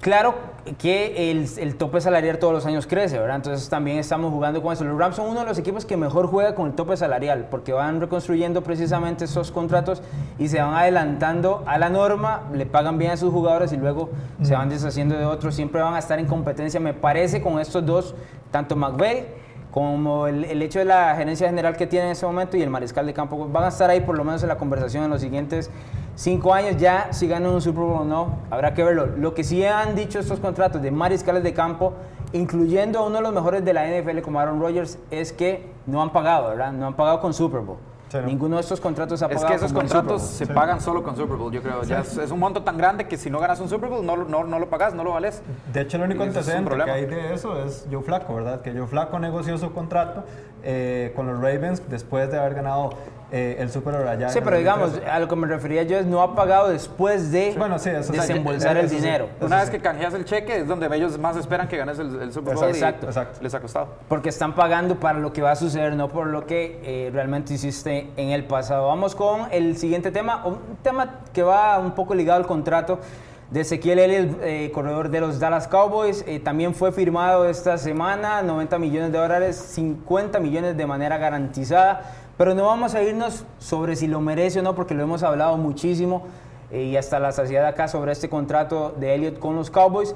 Claro que el, el tope salarial todos los años crece, ¿verdad? Entonces también estamos jugando con eso. Los Rams son uno de los equipos que mejor juega con el tope salarial, porque van reconstruyendo precisamente esos contratos y se van adelantando a la norma, le pagan bien a sus jugadores y luego se van deshaciendo de otros. Siempre van a estar en competencia, me parece, con estos dos, tanto McVeigh como el, el hecho de la gerencia general que tiene en ese momento y el mariscal de campo, van a estar ahí por lo menos en la conversación en los siguientes cinco años. Ya si ganan un Super Bowl o no, habrá que verlo. Lo que sí han dicho estos contratos de mariscales de campo, incluyendo a uno de los mejores de la NFL como Aaron Rodgers, es que no han pagado, ¿verdad? No han pagado con Super Bowl. Ninguno de estos contratos ha Es pagado que esos contratos Bowl. se pagan solo con Super Bowl, yo creo. Ya es, es un monto tan grande que si no ganas un Super Bowl, no, lo- no, no lo pagas, no lo vales. De hecho, el único es antecedente que problema. hay de eso es Joe Flaco, ¿verdad? Que Joe Flaco negoció su contrato eh, con los Ravens después de haber ganado eh, el Super allá. Sí, pero digamos, 2013. a lo que me refería yo es no ha pagado después de Bueno, sí, eso desembolsar el Eso dinero. Eso Una vez sí. que canjeas el cheque es donde ellos más esperan que ganes el, el Super Bowl Exacto. y Exacto. les ha costado. Porque están pagando para lo que va a suceder, no por lo que eh, realmente hiciste en el pasado. Vamos con el siguiente tema, un tema que va un poco ligado al contrato de Ezequiel Elliott, eh, corredor de los Dallas Cowboys. Eh, también fue firmado esta semana, 90 millones de dólares, 50 millones de manera garantizada. Pero no vamos a irnos sobre si lo merece o no, porque lo hemos hablado muchísimo eh, y hasta la saciedad acá sobre este contrato de Elliott con los Cowboys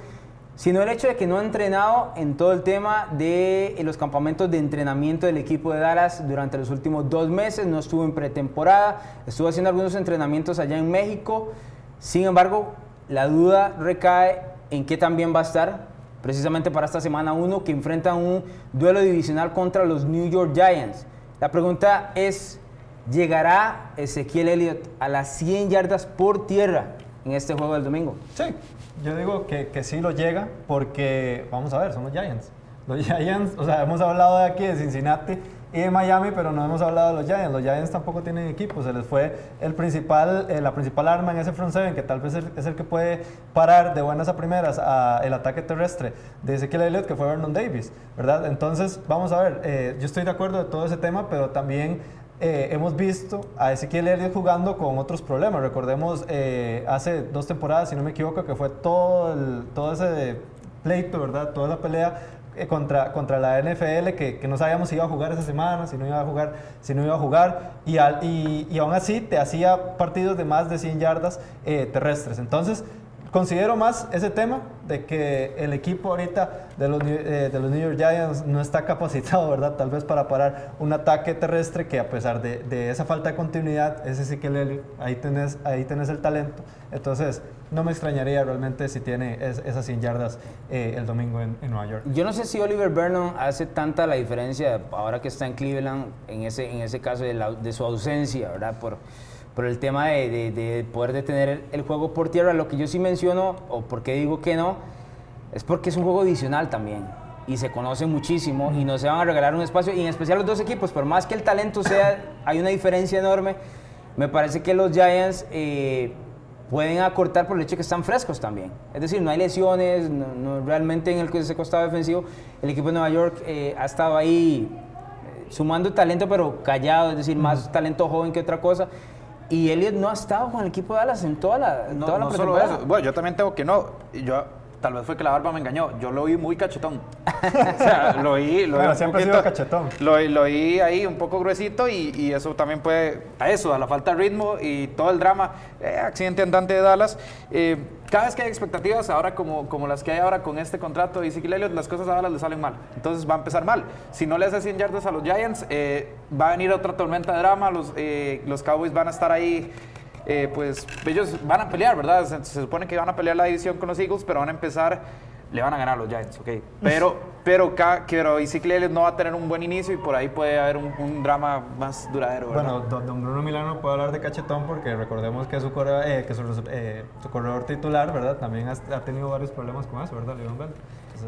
sino el hecho de que no ha entrenado en todo el tema de los campamentos de entrenamiento del equipo de Dallas durante los últimos dos meses, no estuvo en pretemporada, estuvo haciendo algunos entrenamientos allá en México, sin embargo, la duda recae en qué también va a estar precisamente para esta semana 1 que enfrentan un duelo divisional contra los New York Giants. La pregunta es, ¿llegará Ezequiel Elliott a las 100 yardas por tierra en este juego del domingo? Sí, yo digo que, que sí lo llega porque, vamos a ver, son los Giants. Los Giants, o sea, hemos hablado de aquí de Cincinnati y de Miami, pero no hemos hablado de los Giants. Los Giants tampoco tienen equipo, se les fue el principal, eh, la principal arma en ese front seven, que tal vez es el, es el que puede parar de buenas a primeras a el ataque terrestre de Ezequiel Elliott, que fue Vernon Davis, ¿verdad? Entonces, vamos a ver, eh, yo estoy de acuerdo de todo ese tema, pero también eh, hemos visto a Ezequiel Elliott jugando con otros problemas. Recordemos eh, hace dos temporadas, si no me equivoco, que fue todo, el, todo ese pleito, ¿verdad? Toda esa pelea contra, contra la NFL, que, que no sabíamos si iba a jugar esa semana, si no iba a jugar, si no iba a jugar, y, al- y, y aún así te hacía partidos de más de 100 yardas eh, terrestres. Entonces, considero más ese tema de que el equipo ahorita de los, eh, de los New York Giants no está capacitado, ¿verdad? Tal vez para parar un ataque terrestre que a pesar de, de esa falta de continuidad, ese sí que Elliott, ahí tenés, ahí tenés el talento. Entonces, no me extrañaría realmente si tiene es- esas 100 yardas eh, el domingo en, en Nueva York. Yo no sé si Oliver Vernon hace tanta la diferencia ahora que está en Cleveland, en ese, en ese caso de, la- de su ausencia, ¿verdad? Por, por el tema de, de- de poder detener el, juego por tierra. Lo que yo sí menciono, o porque digo que no, es porque es un juego adicional también. Y se conocen muchísimo y no se van a regalar un espacio. Y en especial los dos equipos, por más que el talento sea, hay una diferencia enorme. me parece que los Giants eh, pueden acortar por el hecho que están frescos también. Es decir, no hay lesiones, no, realmente en el ese costado defensivo el equipo de Nueva York eh, ha estado ahí eh, sumando talento pero callado, es decir, más talento joven que otra cosa. Y Elliot no ha estado con el equipo de Dallas en toda la, no, toda la no solo eso. Bueno, yo también tengo que no. Yo Tal vez fue que la barba me engañó. Yo lo vi muy cachetón. o sea, lo vi. Lo vi siempre ha sido cachetón. Lo, lo, vi ahí un poco gruesito y, y, eso también puede. A eso, a la falta de ritmo y todo el drama. Eh, accidente andante de Dallas. Eh, cada vez que hay expectativas, ahora como, como las que hay ahora con este contrato de Ezekiel Elliott, las cosas a Dallas le salen mal. Entonces va a empezar mal. Si no le hace 100 yardas a los Giants, eh, va a venir otra tormenta de drama. Los, los Cowboys van a estar ahí eh, pues ellos van a pelear, ¿verdad? Se, supone que van a pelear la división con los Eagles, pero van a empezar, le van a ganar a los Giants, ¿ok? Pero, pero, pero Ezekiel no va a tener un buen inicio y por ahí puede haber un, drama más duradero, ¿verdad? Bueno, don Bruno Milano puede hablar de cachetón porque recordemos que su, corredor, eh, que su, eh, su, corredor titular, ¿verdad? También ha, tenido varios problemas con eso, ¿verdad, Leon Bell?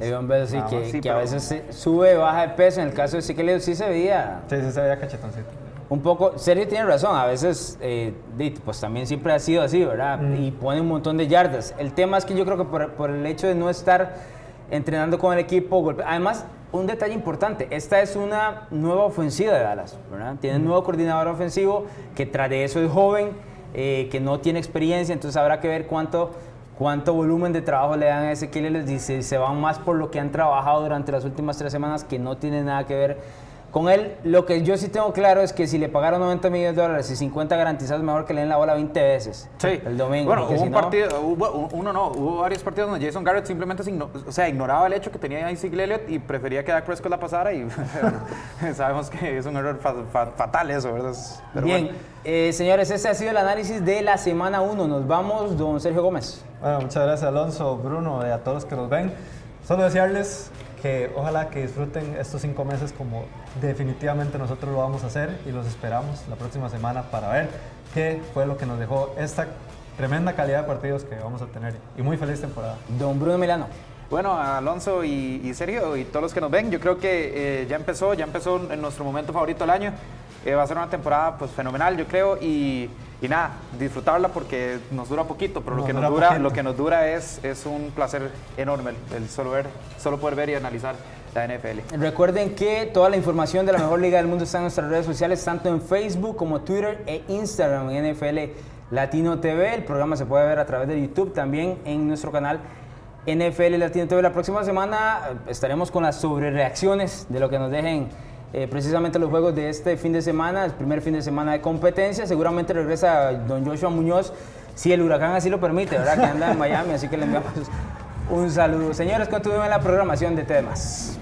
Leon Bell sí, que, que a veces sube, baja de peso. En el caso de Ezekiel sí se veía. Sí, sí se veía cachetoncito un poco, Sergio tiene razón, a veces, eh, pues también siempre ha sido así, ¿verdad? Mm. Y pone un montón de yardas. El tema es que yo creo que por, el hecho de no estar entrenando con el equipo, además, un detalle importante, esta es una nueva ofensiva de Dallas, ¿verdad? Tiene un mm. nuevo coordinador ofensivo que tras de eso es joven, eh, que no tiene experiencia, entonces habrá que ver cuánto, cuánto volumen de trabajo le dan a ese que les dice, se van más por lo que han trabajado durante las últimas tres semanas, que no tiene nada que ver con él, lo que yo sí tengo claro es que si le pagaron 90 millones de dólares y 50 garantizados, mejor que le den la bola 20 veces sí. el domingo. Bueno, hubo un partido, uno no, hubo varios partidos donde Jason Garrett simplemente o sea, ignoraba el hecho que tenía a Isaac Elliott y prefería que Dak Prescott la pasara y sabemos que es un error fatal eso, ¿verdad? Bien, eh, señores, ese ha sido el análisis de la semana 1. Nos vamos, don Sergio Gómez. Bueno, muchas gracias Alonso, Bruno y a todos los que nos ven. Solo desearles que ojalá que disfruten estos cinco meses como definitivamente nosotros lo vamos a hacer y los esperamos la próxima semana para ver qué fue lo que nos dejó esta tremenda calidad de partidos que vamos a tener y muy feliz temporada. Don Bruno Milano. Bueno, Alonso y, Sergio y todos los que nos ven, yo creo que eh, ya empezó, ya empezó en nuestro momento favorito del año. Eh, va a ser una temporada pues fenomenal, yo creo, y, y, nada, disfrutarla porque nos dura poquito, pero lo que nos dura, lo que nos dura es, es un placer enorme el, solo ver, solo poder ver y analizar la NFL. Recuerden que toda la información de la mejor liga del mundo está en nuestras redes sociales, tanto en Facebook como Twitter e Instagram NFL Latino TV. El programa se puede ver a través de YouTube también en nuestro canal NFL Latino TV. La próxima semana eh, estaremos con las sobrereacciones de lo que nos dejen eh, precisamente los juegos de este fin de semana, el primer fin de semana de competencia. Seguramente regresa don Joshua Muñoz, si el huracán así lo permite, ¿verdad? Que anda en Miami, así que le enviamos un saludo. Señores, continúen la programación de temas.